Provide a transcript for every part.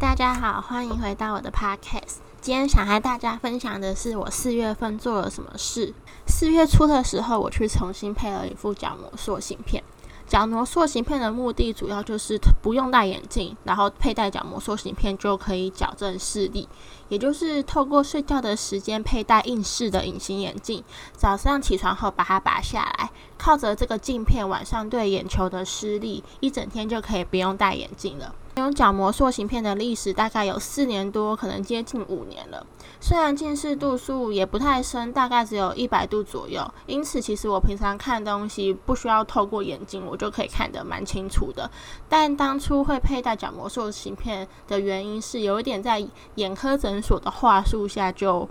大家好，欢迎回到我的 podcast。今天想和大家分享的是我四月份做了什么事。四月初的时候，我去重新配了一副角膜塑形片。角膜塑形片的目的主要就是不用戴眼镜，然后佩戴角膜塑形片就可以矫正视力，也就是透过睡觉的时间佩戴硬式的隐形眼镜，早上起床后把它拔下来，靠着这个镜片晚上对眼球的施力，一整天就可以不用戴眼镜了。用角膜塑形片的历史大概有四年多，可能接近五年了。虽然近视度数也不太深，大概只有一百度左右，因此其实我平常看东西不需要透过眼镜，我就可以看得蛮清楚的。但当初会佩戴角膜塑形片的原因是，有一点在眼科诊所的话术下就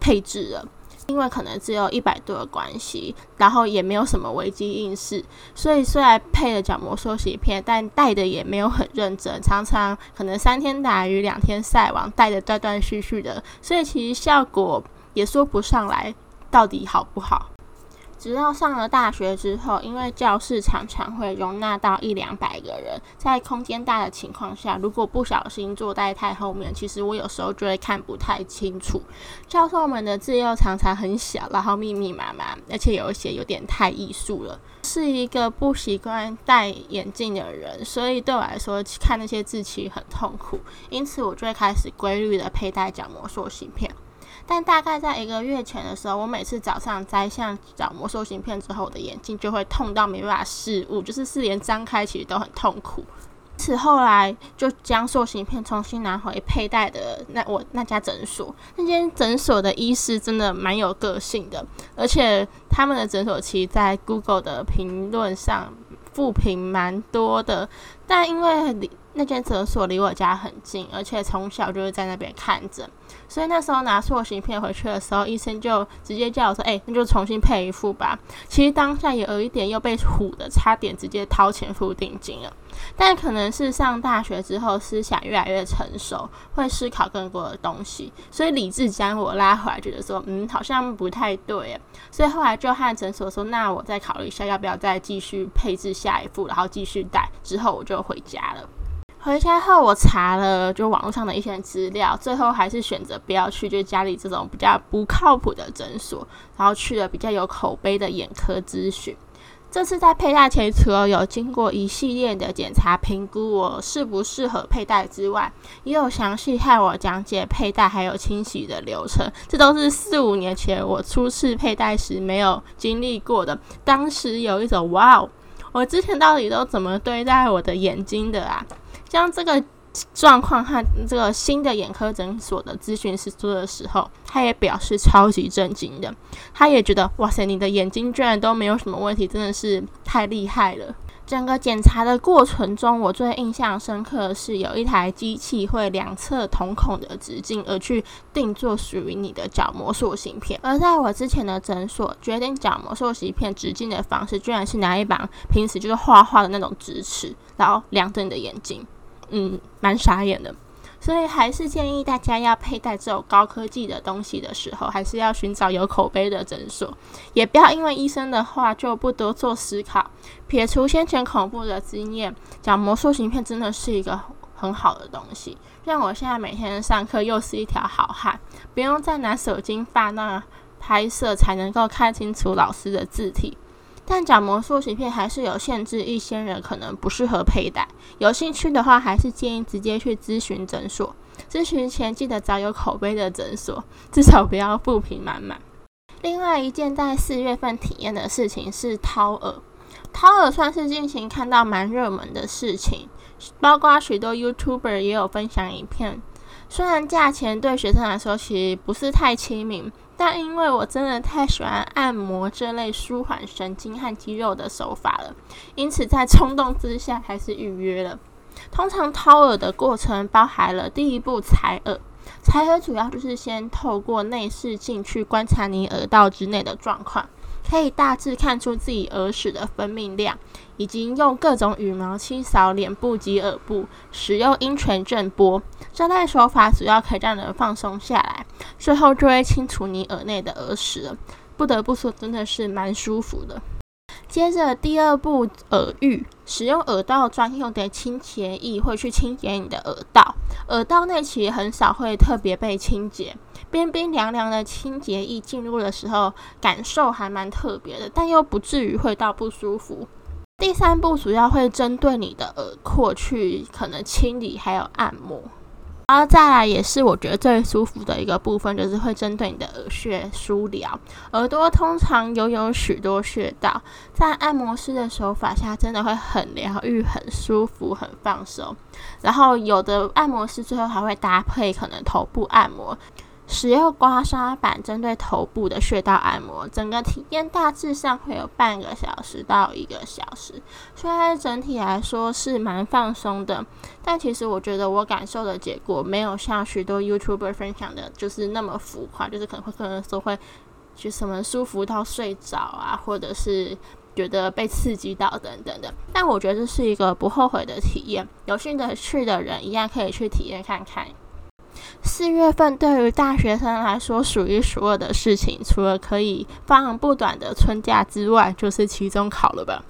配置了。因为可能只有一百度的关系，然后也没有什么危机应试，所以虽然配了角膜缩洗片，但戴的也没有很认真，常常可能三天打鱼两天晒网，戴的断断续续的，所以其实效果也说不上来到底好不好。直到上了大学之后，因为教室常常会容纳到一两百个人，在空间大的情况下，如果不小心坐在太后面，其实我有时候就会看不太清楚。教授们的字又常常很小，然后密密麻麻，而且有一些有点太艺术了。是一个不习惯戴眼镜的人，所以对我来说看那些字其实很痛苦，因此我就会开始规律的佩戴角膜塑形片。但大概在一个月前的时候，我每次早上摘下角膜塑形片之后，我的眼睛就会痛到没办法视物，就是四连张开其实都很痛苦。此后来就将塑形片重新拿回佩戴的那我那家诊所，那间诊所的医师真的蛮有个性的，而且他们的诊所其实在 Google 的评论上负评蛮多的，但因为那间诊所离我家很近，而且从小就是在那边看诊，所以那时候拿塑形片回去的时候，医生就直接叫我说：“哎，那就重新配一副吧。”其实当下也有一点又被唬的，差点直接掏钱付定金了。但可能是上大学之后思想越来越成熟，会思考更多的东西，所以理智将我拉回来，觉得说：“嗯，好像不太对。”所以后来就和诊所说：“那我再考虑一下，要不要再继续配置下一副，然后继续戴。”之后我就回家了。回家后，我查了就网络上的一些资料，最后还是选择不要去，就家里这种比较不靠谱的诊所，然后去了比较有口碑的眼科咨询。这次在佩戴前，除了有经过一系列的检查评估我适不适合佩戴之外，也有详细和我讲解佩戴还有清洗的流程。这都是四五年前我初次佩戴时没有经历过的。当时有一种哇哦，我之前到底都怎么对待我的眼睛的啊？将这个状况和这个新的眼科诊所的咨询师说的时候，他也表示超级震惊的。他也觉得，哇塞，你的眼睛居然都没有什么问题，真的是太厉害了。整个检查的过程中，我最印象深刻的是有一台机器会两侧瞳孔的直径，而去定做属于你的角膜塑形片。而在我之前的诊所，决定角膜塑形片直径的方式，居然是拿一把平时就是画画的那种直尺，然后量着你的眼睛。嗯，蛮傻眼的，所以还是建议大家要佩戴这种高科技的东西的时候，还是要寻找有口碑的诊所，也不要因为医生的话就不多做思考。撇除先前恐怖的经验，角膜塑形片真的是一个很好的东西，让我现在每天上课又是一条好汉，不用再拿手机放那拍摄才能够看清楚老师的字体。但角膜塑形片还是有限制，一些人可能不适合佩戴。有兴趣的话，还是建议直接去咨询诊所。咨询前记得找有口碑的诊所，至少不要负评满满。另外一件在四月份体验的事情是掏耳。掏耳算是近期看到蛮热门的事情，包括许多 YouTuber 也有分享影片。虽然价钱对学生来说其实不是太亲民。但因为我真的太喜欢按摩这类舒缓神经和肌肉的手法了，因此在冲动之下还是预约了。通常掏耳的过程包含了第一步采耳，采耳主要就是先透过内视镜去观察你耳道之内的状况。可以大致看出自己耳屎的分泌量，以及用各种羽毛清扫脸部及耳部，使用阴泉震波这类手法，主要可以让人放松下来，最后就会清除你耳内的耳屎了。不得不说，真的是蛮舒服的。接着第二步，耳浴，使用耳道专用的清洁液会去清洁你的耳道。耳道内其实很少会特别被清洁，冰冰凉凉的清洁液进入的时候，感受还蛮特别的，但又不至于会到不舒服。第三步主要会针对你的耳廓去可能清理还有按摩。然后再来也是我觉得最舒服的一个部分，就是会针对你的耳穴舒疗。耳朵通常拥有许多穴道，在按摩师的手法下，真的会很疗愈、很舒服、很放松。然后有的按摩师最后还会搭配可能头部按摩。使用刮痧板针对头部的穴道按摩，整个体验大致上会有半个小时到一个小时。虽然整体来说是蛮放松的，但其实我觉得我感受的结果没有像许多 YouTuber 分享的，就是那么浮夸，就是可能会可能说会就什么舒服到睡着啊，或者是觉得被刺激到等等的。但我觉得这是一个不后悔的体验，有兴趣的人一样可以去体验看看。四月份对于大学生来说数一数二的事情，除了可以放不短的春假之外，就是期中考了吧。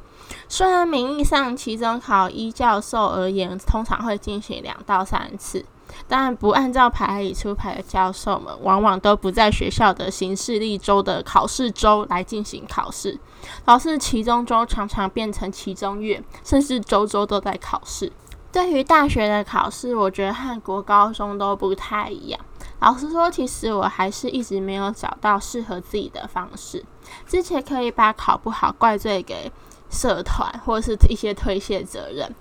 虽然名义上期中考依教授而言，通常会进行两到三次，但不按照牌理出牌的教授们，往往都不在学校的行事历周的考试周来进行考试，导致期中周常常变成期中月，甚至周周都在考试。对于大学的考试，我觉得和国高中都不太一样。老实说，其实我还是一直没有找到适合自己的方式。之前可以把考不好怪罪给社团或者是一些推卸责任，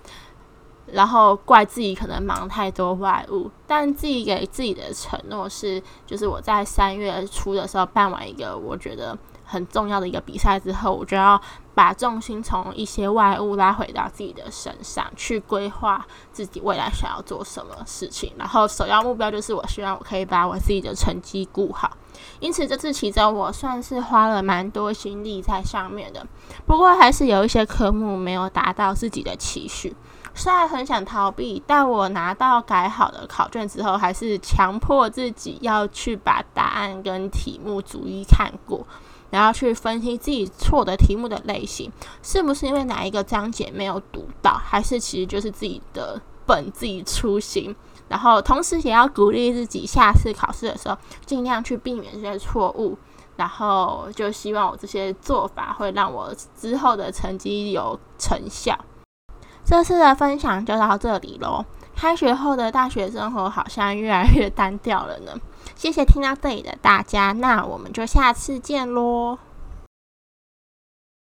然后怪自己可能忙太多外务。但自己给自己的承诺是，就是我在三月初的时候办完一个我觉得很重要的一个比赛之后，我就要。把重心从一些外物拉回到自己的身上，去规划自己未来想要做什么事情。然后首要目标就是，我希望我可以把我自己的成绩顾好。因此这次其中我算是花了蛮多心力在上面的。不过还是有一些科目没有达到自己的期许。虽然很想逃避，但我拿到改好的考卷之后，还是强迫自己要去把答案跟题目逐一看过。然后去分析自己错的题目的类型，是不是因为哪一个章节没有读到，还是其实就是自己的本自己粗心？然后同时也要鼓励自己，下次考试的时候尽量去避免这些错误。然后就希望我这些做法会让我之后的成绩有成效。这次的分享就到这里喽。开学后的大学生活好像越来越单调了呢。谢谢听到这里的大家，那我们就下次见喽。